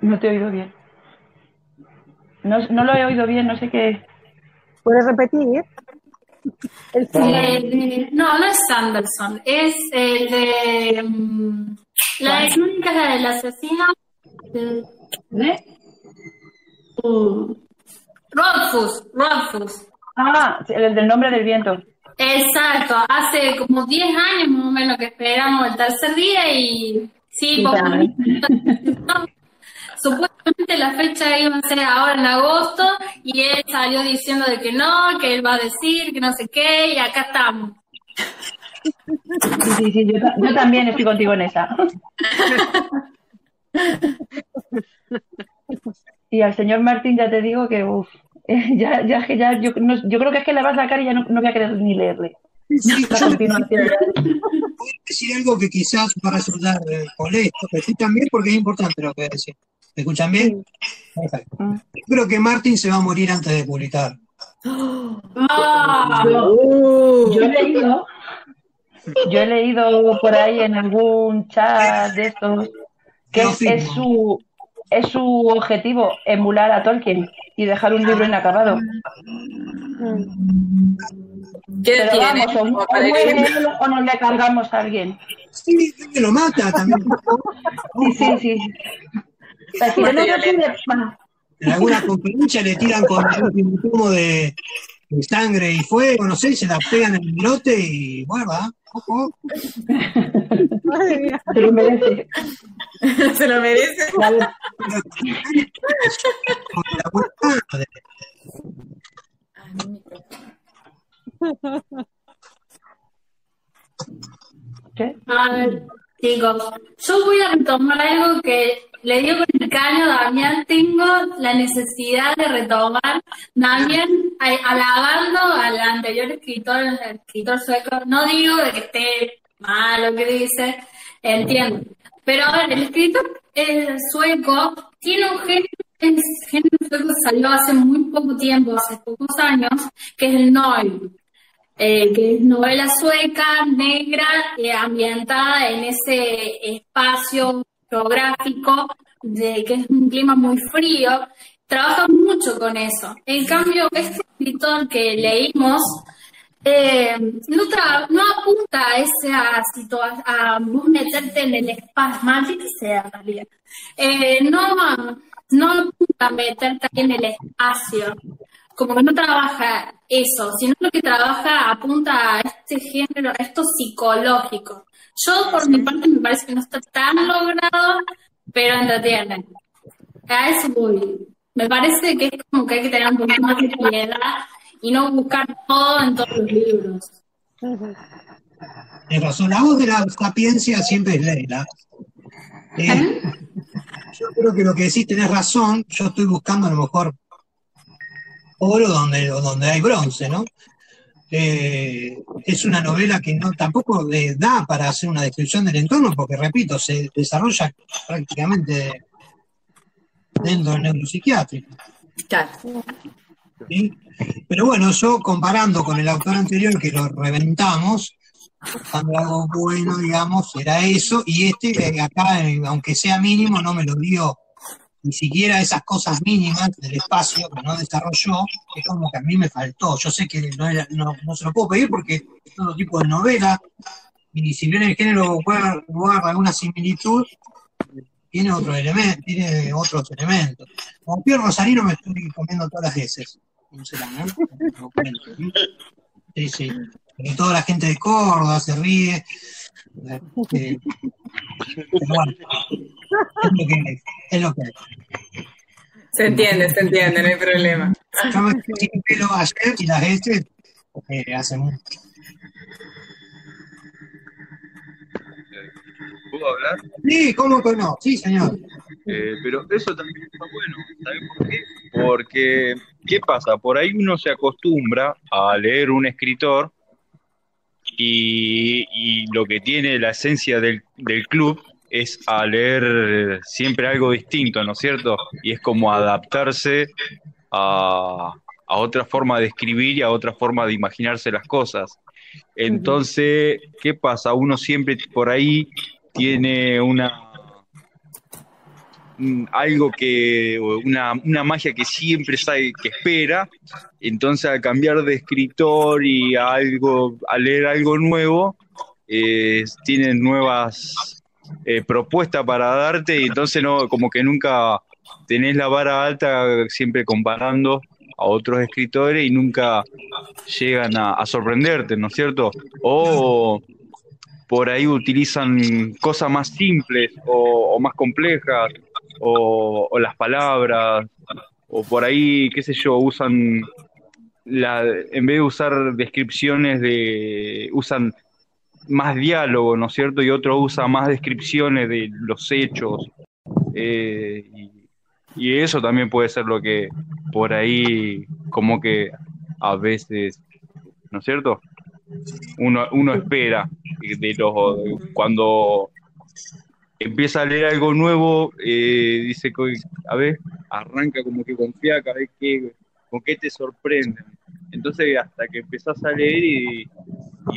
No te he oído bien. No, no lo he oído bien, no sé qué. ¿Puedes repetir? El Eh, no, no es Sanderson, es el de mm, la de crónicas del asesino de, de uh, Rothfuss, Rothfuss. Ah, el del nombre del viento. Exacto, hace como 10 años más o menos que esperamos el tercer día y sí, supuestamente la fecha iba a ser ahora en agosto y él salió diciendo de que no, que él va a decir, que no sé qué, y acá estamos. Sí, sí, sí, yo, ta- yo también estoy contigo en esa. Y al señor Martín ya te digo que, uff, ya, ya, que ya, yo, no- yo creo que es que le va a sacar y ya no, no voy a querer ni leerle. Sí, La continuación. Voy a decir algo que quizás va a resultar eh, molesto, pero sí también porque es importante lo que voy a decir. ¿Me escuchan bien? Perfecto. Mm. Yo creo que Martín se va a morir antes de publicar. Ah, Yo, yo he leído, yo he leído por ahí en algún chat de estos que es, es su es su objetivo emular a Tolkien y dejar un libro inacabado. ¿Qué Pero tiene? vamos, o, o muere o nos le cargamos a alguien. Sí, que lo mata también. Sí, sí, sí. Pero si no, tiene- En alguna conferencia le tiran con último tomo de, de sangre y fuego, no sé, se la pegan en el virote y bueno, va. Madre mía. se lo merece. Se lo merece. ¿qué? A ver, chicos, yo voy a retomar algo que le dio con el caño a Damián. Tengo la necesidad de retomar. Damián, alabando al anterior escritor, el escritor sueco, no digo de que esté mal lo que dice, entiendo. Pero a ver, el escritor eh, sueco tiene un género, el género salió hace muy poco tiempo, hace pocos años, que es el noir eh, que es novela sueca, negra, eh, ambientada en ese espacio geográfico de que es un clima muy frío. Trabaja mucho con eso. En cambio, este escritor que leímos eh, no, apunta a esa situación, a vos meterte en el espacio, más que sea en realidad. Eh, no, no apunta a meterte en el espacio como que no trabaja eso, sino lo que trabaja apunta a este género, a esto psicológico. Yo, por mi parte, me parece que no está tan logrado, pero entretiene. A eso voy. Me parece que es como que hay que tener un poquito más de piedad y no buscar todo en todos los libros. Tienes razón, la voz de la sapiencia siempre es Leila. Eh, yo creo que lo que decís tenés razón, yo estoy buscando a lo mejor oro donde, donde hay bronce, ¿no? Eh, es una novela que no tampoco le da para hacer una descripción del entorno, porque repito, se desarrolla prácticamente dentro del neuropsiquiátrico. ¿sí? Pero bueno, yo comparando con el autor anterior que lo reventamos, buscando algo bueno, digamos, era eso, y este eh, acá, eh, aunque sea mínimo, no me lo dio ni siquiera esas cosas mínimas del espacio que no desarrolló, es como que a mí me faltó. Yo sé que no, era- no, no se lo puedo pedir porque es todo tipo de novela, y si bien el género guarda, guarda alguna similitud, tiene otro elemento, tiene otros elementos. Como Pierre Rosarino me estoy comiendo todas las veces. sinceramente. Lo cuento, ¿sí? Sí, toda la gente de Córdoba se ríe. Eh, pero bueno, es lo que es. Es lo que es. Se entiende, se entiende, no hay problema. Yo me quedé sin pelo ayer y las heces porque hace mucho. ¿Puedo hablar? Sí, ¿cómo que no? Sí, señor. Eh, pero eso también está bueno, ¿sabes por qué? Porque, ¿qué pasa? Por ahí uno se acostumbra a leer un escritor y, y lo que tiene la esencia del, del club es a leer siempre algo distinto, ¿no es cierto? Y es como adaptarse a, a otra forma de escribir y a otra forma de imaginarse las cosas. Entonces, ¿qué pasa? Uno siempre por ahí tiene una algo que una, una magia que siempre sabe que espera entonces al cambiar de escritor y a algo a leer algo nuevo eh, tienen nuevas eh, propuestas para darte y entonces no como que nunca tenés la vara alta siempre comparando a otros escritores y nunca llegan a, sorprenderte, ¿no es cierto? O por ahí utilizan cosas más simples o más complejas, o, las palabras, o por ahí, qué sé yo, usan, la, en vez de usar descripciones de, usan más diálogo, ¿no es cierto? Y otro usa más descripciones de los hechos. Eh, y, Y eso también puede ser lo que por ahí como que a veces, ¿no es cierto? Uno, uno espera de los, cuando empieza a leer algo nuevo, eh, dice, a ver, arranca como que confía, a ver qué, con qué te sorprende. Entonces, hasta que empezás a leer y,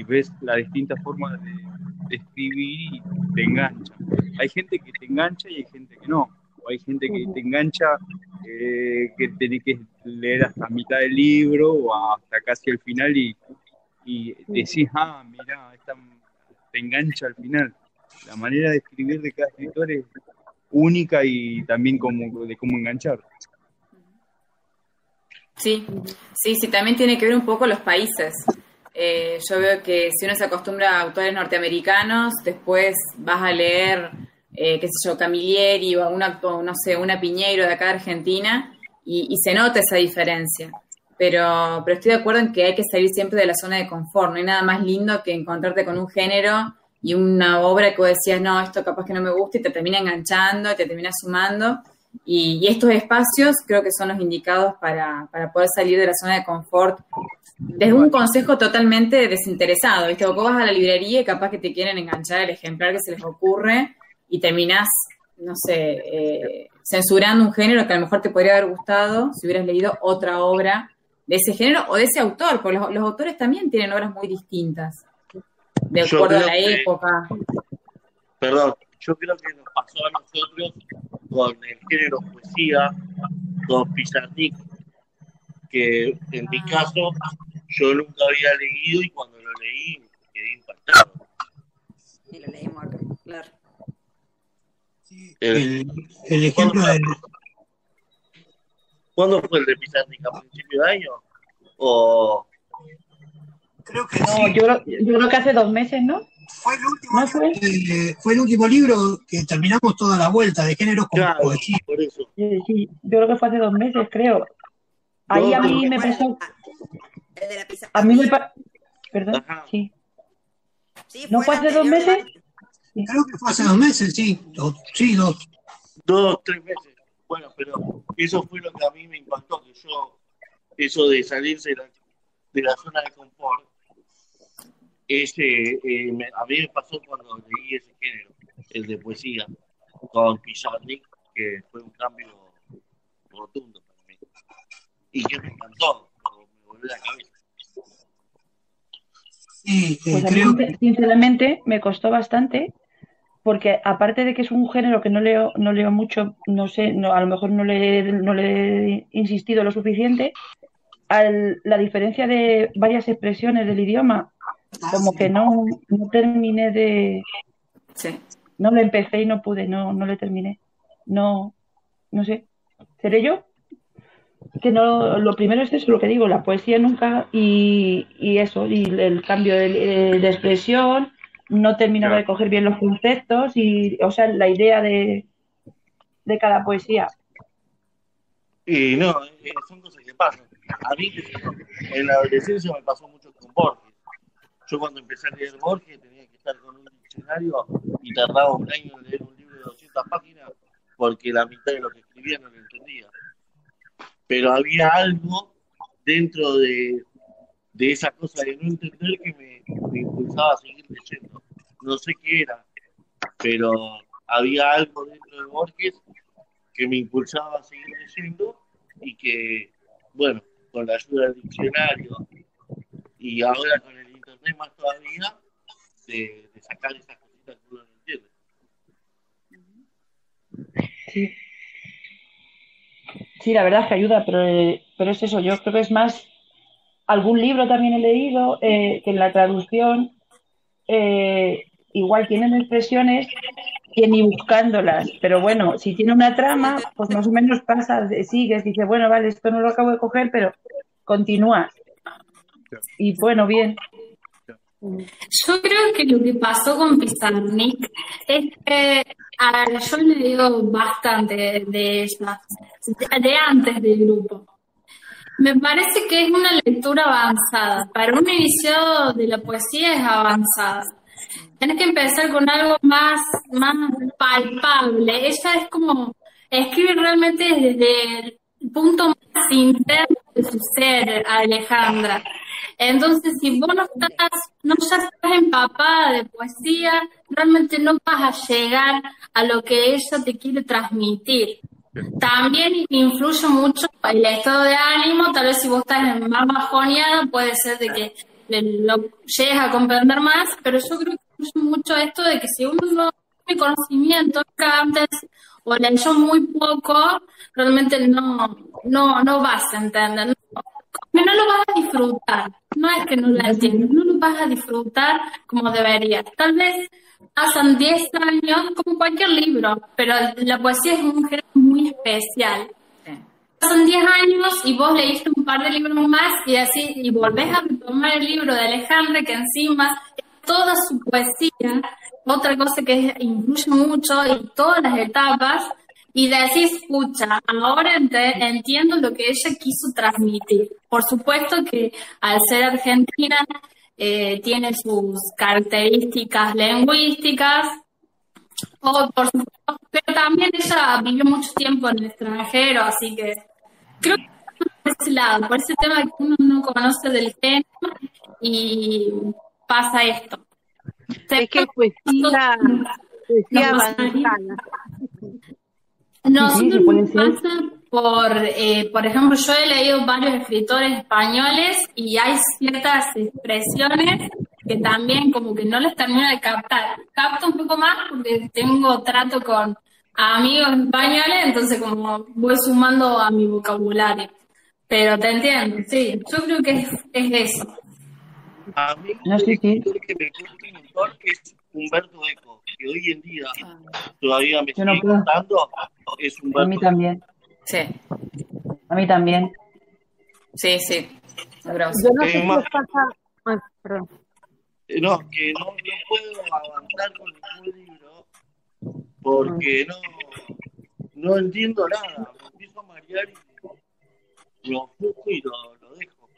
ves las distintas formas de, escribir y te engancha. Hay gente que te engancha y hay gente que no. O hay gente que te engancha eh, que tenés que leer hasta mitad del libro o hasta casi el final y, y decís, ah, mira, te engancha al final. La manera de escribir de cada escritor es única y también como, de cómo enganchar. Sí, sí, sí, también tiene que ver un poco los países. Eh, yo veo que si uno se acostumbra a autores norteamericanos, después vas a leer, eh, qué sé yo, Camilleri o una, no sé, una Piñeiro de acá de Argentina y, y, se nota esa diferencia. Pero, pero estoy de acuerdo en que hay que salir siempre de la zona de confort. No hay nada más lindo que encontrarte con un género y una obra que vos decías, no, esto capaz que no me gusta y te termina enganchando, te termina sumando. Y, y, estos espacios creo que son los indicados para, para poder salir de la zona de confort desde un consejo totalmente desinteresado, ¿viste? Vos vas a la librería y capaz que te quieren enganchar el ejemplar que se les ocurre y terminás, no sé, eh, censurando un género que a lo mejor te podría haber gustado si hubieras leído otra obra de ese género o de ese autor, porque los autores también tienen obras muy distintas, de acuerdo a la que, época. Perdón, yo creo que nos pasó a nosotros con el género poesía, con Pizarnik, que en mi caso yo nunca había leído y cuando lo leí quedé impactado. Y lo leímos acá, claro. El, el ejemplo del... ¿Cuándo fue el de Pizarnik? ¿A principio de año? ¿O...? Creo que no, sí. yo, yo creo que hace dos meses, ¿no? Fue el último, ¿No fue? fue el último libro que terminamos toda la vuelta de géneros con Claro, poesía. por eso. Sí, sí, yo creo que fue hace dos meses, creo. Ahí a mí me pasó, El de la pizza. a mí me perdón, Ajá. sí. Sí, ¿No fue hace dos meses? Creo que fue hace dos meses, sí. O- sí, dos. Dos, tres meses. Bueno, pero eso fue lo que a mí me impactó, que yo, eso de salirse de la, de la zona de confort, ese, eh, me- a mí me pasó cuando leí ese género, el de poesía, con Pizarnik, que fue un cambio rotundo para mí. Y que me encantó, me volvió la cabeza. Sí, eh, Pues a mí, creo sincer- sinceramente, me costó bastante, porque aparte de que es un género que no leo, no leo mucho, no sé, no, a lo mejor no le, no le he insistido lo suficiente, al- la diferencia de varias expresiones del idioma, como que no, no terminé de, Sí. no lo empecé y no pude, no, no lo terminé. No, no sé. ¿Seré yo? Que no, lo primero es eso, lo que digo, la poesía nunca y, y eso, y el cambio de, de expresión, no terminaba Claro. de coger bien los conceptos y, o sea, la idea de, de cada poesía. Y no, eh, son cosas que pasan. A mí, en la adolescencia me pasó mucho con Borges. Yo cuando empecé a leer Borges tenía que estar con un diccionario y tardaba un año en leer un libro de 200 páginas porque la mitad de lo que escribía no lo entendía. Pero había algo dentro de, de esa cosa de no entender que me, me impulsaba a seguir leyendo. No sé qué era, pero había algo dentro de Borges que me impulsaba a seguir leyendo y que, bueno, con la ayuda del diccionario y ahora con el internet más todavía, de, de sacar esas cositas que uno no entiende. Sí. Sí, la verdad es que ayuda, pero, eh, pero es eso, yo creo que es más, algún libro también he leído eh, que en la traducción eh, igual tienen expresiones que ni buscándolas, pero bueno, si tiene una trama, pues más o menos pasas, eh, sigues, dices, bueno, vale, esto no lo acabo de coger, pero continúas. Y bueno, bien. Yo creo que lo que pasó con Pizarnik es que a yo he leído bastante de, ellas, de, antes del grupo. Me parece que es una lectura avanzada. Para un inicio de la poesía es avanzada. Tienes que empezar con algo más, más palpable. Ella es como escribe realmente desde el punto más interno de su ser, Alejandra. Entonces, si vos no estás, no ya estás empapada de poesía, realmente no vas a llegar a lo que ella te quiere transmitir. También influye mucho el estado de ánimo, tal vez si vos estás más bajoneada, puede ser de que lo llegues a comprender más, pero yo creo que influye mucho esto de que si uno no tiene conocimiento antes o leyó muy poco, realmente no, no, no vas a entender. No, no lo vas a disfrutar. No es que no la entiendas, no lo vas a disfrutar como deberías. Tal vez pasan 10 años, como cualquier libro, pero la poesía es un género muy especial. Pasan 10 años y vos leíste un par de libros más y así, y volvés a retomar el libro de Alejandra, que encima toda su poesía, otra cosa que influye mucho y todas las etapas, y decís, escucha, ahora entiendo lo que ella quiso transmitir. Por supuesto que al ser argentina eh, tiene sus características lingüísticas, o por supuesto, pero también ella vivió mucho tiempo en el extranjero, así que creo que por ese lado, por ese tema que uno no conoce del género y pasa esto. Es que es poesía, poesía avanzada. No, sí, pasa por, eh, por ejemplo, yo he leído varios escritores españoles y hay ciertas expresiones que también como que no les termino de captar. Capto un poco más porque tengo trato con amigos españoles, entonces como voy sumando a mi vocabulario. Pero te entiendo, sí, yo creo que es, es eso. A mí No, sí, sí. que me gusta un montón es Humberto Eco, que hoy en día todavía me Yo no sigue puedo. gustando, es A mí también. Sí, A mí también. sí, sí. Grosso. Yo no sé Es si más- os pasa. Ay, perdón. Eh, No, que no, no puedo avanzar con ningún libro porque no, no entiendo nada. Me empiezo a marear y lo busco y lo, lo dejo.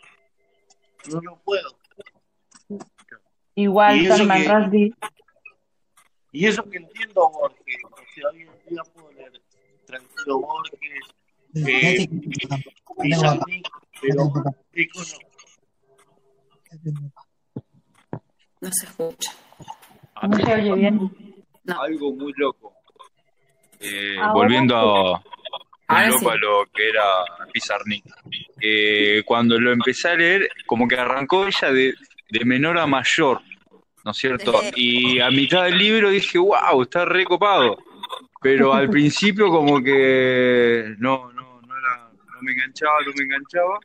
No lo puedo. Igual Salman que- Rushdie. Y eso que entiendo Borges, o sea, hoy en día puedo leer tranquilo Borges, eh, Pizarnik, pero Eco no. No se escucha. No se oye bien. algo muy loco. Eh, volviendo a, Ahora muy loco sí. a lo que era Pizarnik. Eh, cuando lo empecé a leer, como que arrancó ella de, de menor a mayor, ¿no es cierto? Y a mitad del libro dije, wow, está recopado. Pero al principio como que no, no, no, la- no me enganchaba, no me enganchaba.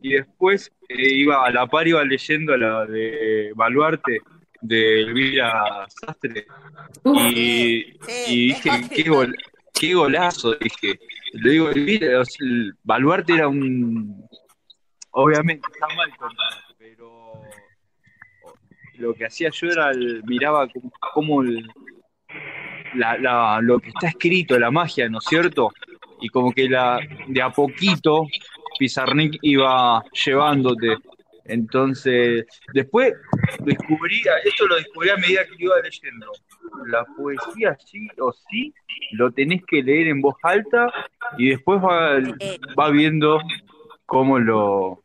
Y después eh, iba a la par, iba leyendo la de Baluarte, de Elvira Sastre. Y, y dije, qué, gol, qué golazo, dije. Le digo, Elvira, o sea, el Baluarte era un... Obviamente, está mal pero lo que hacía yo era, el- miraba como, como el- la, la- lo que está escrito, la magia, ¿no es cierto? Y como que la, de a poquito Pizarnik iba llevándote. Entonces, después descubrí, esto lo descubrí a medida que iba leyendo. La poesía sí o sí lo tenés que leer en voz alta y después va, viendo cómo lo...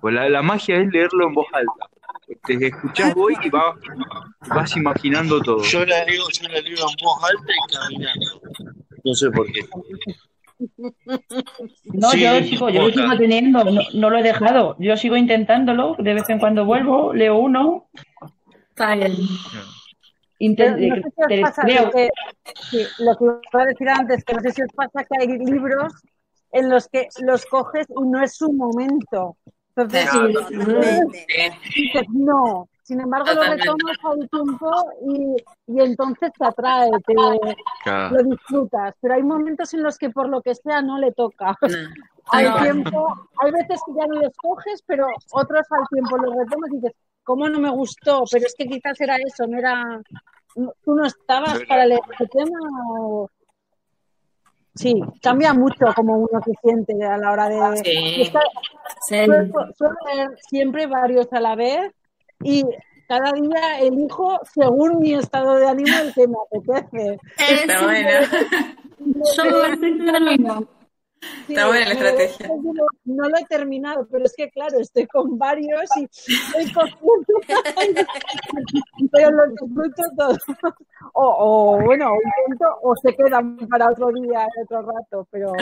pues la magia es leerlo en voz alta. Te escuchás vos y vas, vas imaginando todo. Yo la leo, yo la leo en voz alta y caminando. No sé por qué. No, Sí, yo sigo, yo lo sigo teniendo, no, no lo he dejado. Yo sigo intentándolo, de vez en cuando vuelvo, leo uno. Está bien. Inten- Pero no sé si os te- pasa creo- que, sí, lo que iba a decir antes, que no sé si os pasa que hay libros en los que los coges y no es su momento. Entonces, dices, no. Sin embargo, lo retomas al tiempo y, y entonces te atrae, te, Claro. lo disfrutas. Pero hay momentos en los que por lo que sea no le toca. No. Hay No. tiempo, hay veces que ya no los coges, pero otros al tiempo los retomas y dices, ¿cómo no me gustó? Pero es que quizás era eso, no era, no- tú no estabas No era- para leer ese tema o... Sí, cambia mucho como uno se siente a la hora de... Sí. suelo, suelo leer siempre varios a la vez y cada día elijo según mi estado de ánimo el que me apetece. Está buena. Yo lo mismo. Está buena la estrategia. No lo he terminado, pero es que claro, estoy con varios y estoy cogiendo, pero lo disfruto todo. O, o, bueno, o intento, o se quedan para otro día, otro rato, pero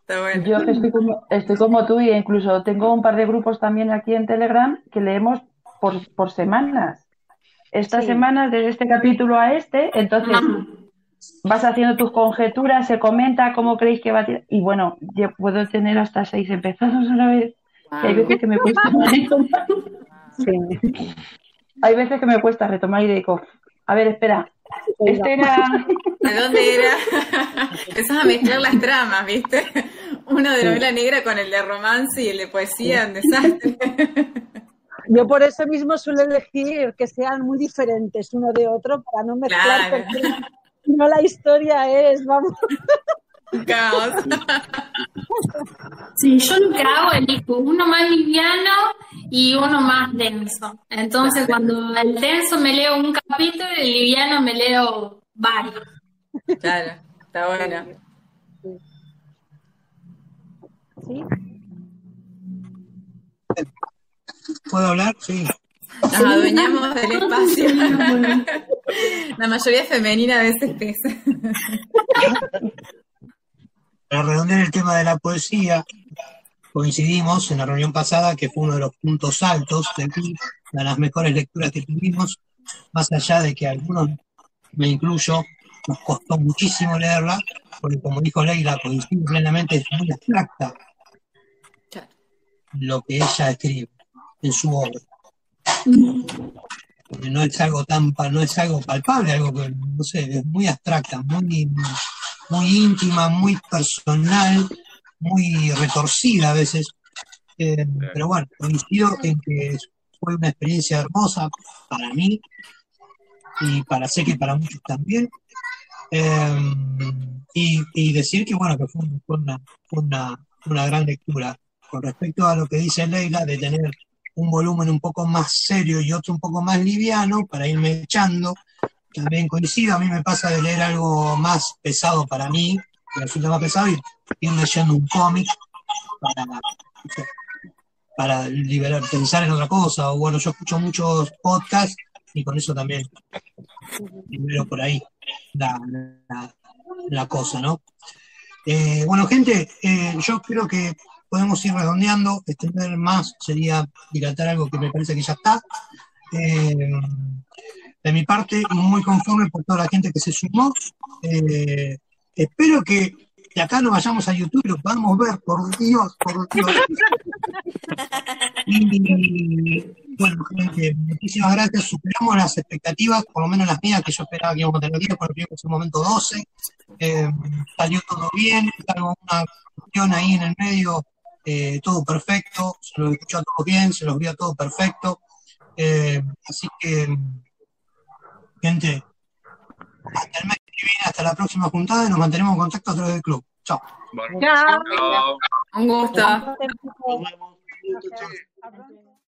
Está bueno. Yo estoy como, estoy como tú y incluso tengo un par de grupos también aquí en Telegram que leemos por, por semanas. Esta Sí. semana, desde este capítulo a este, entonces vas haciendo tus conjeturas, se comenta cómo creéis que va a tirar. Y bueno, yo puedo tener hasta seis empezados a la vez. Y hay veces que me cuesta retomar. Hay veces que me cuesta retomar y digo, a ver, espera, este era. ¿De dónde era? Empezás a mezclar las tramas, ¿viste? Uno de novela negra con el de romance y el de poesía, un desastre. yo por eso mismo suelo elegir que sean muy diferentes uno de otro para no mezclar, Claro. No la historia es, vamos. Caos. Sí, yo lo que hago elijo uno más liviano y uno más denso. Entonces, cuando el denso me leo un capítulo y el liviano me leo varios. Claro, está bueno. ¿Sí? ¿Puedo hablar? Sí. Nos adueñamos del espacio. La mayoría femenina a veces pesa. Para redondear el tema de la poesía, coincidimos en la reunión pasada que fue uno de los puntos altos del club, una de las mejores lecturas que tuvimos, más allá de que algunos, me incluyo, nos costó muchísimo leerla, porque como dijo Leila, coincido plenamente, es muy abstracta lo que ella escribe en su obra. Porque No es algo tan no es algo palpable, algo que, no sé, es muy abstracta, muy, muy íntima, muy personal, muy retorcida a veces. Eh, pero bueno, coincido en que fue una experiencia hermosa para mí y para sé que para muchos también. Eh, y, y decir que bueno, que fue, un- fue una, fue una, una gran lectura. Con respecto a lo que dice Leila, de tener un volumen un poco más serio y otro un poco más liviano para irme echando, también coincido, a mí me pasa de leer algo más pesado para mí, que resulta más pesado, y ir leyendo un cómic para, liberar, pensar en otra cosa. O bueno, yo escucho muchos podcasts y con eso también libero por ahí la- la cosa, ¿no? Eh, bueno, gente, eh, yo creo que podemos ir redondeando, extender más sería dilatar algo que me parece que ya está. Eh, de mi parte, muy conforme por toda la gente que se sumó. Eh, espero que de acá nos vayamos a YouTube y lo podamos ver, por Dios, por Dios. Y bueno, gente, muchísimas gracias. Superamos las expectativas, por lo menos las mías, que yo esperaba que íbamos a tener 10, porque en ese momento 12. Eh, salió todo bien, salvo una cuestión ahí en el medio, eh, todo perfecto, se los escuchó a todos bien, se los vio a todos perfecto. Eh, así que, gente, hasta el mes que viene, hasta la próxima juntada y nos mantenemos en contacto a través del club. Chao. Un gusto.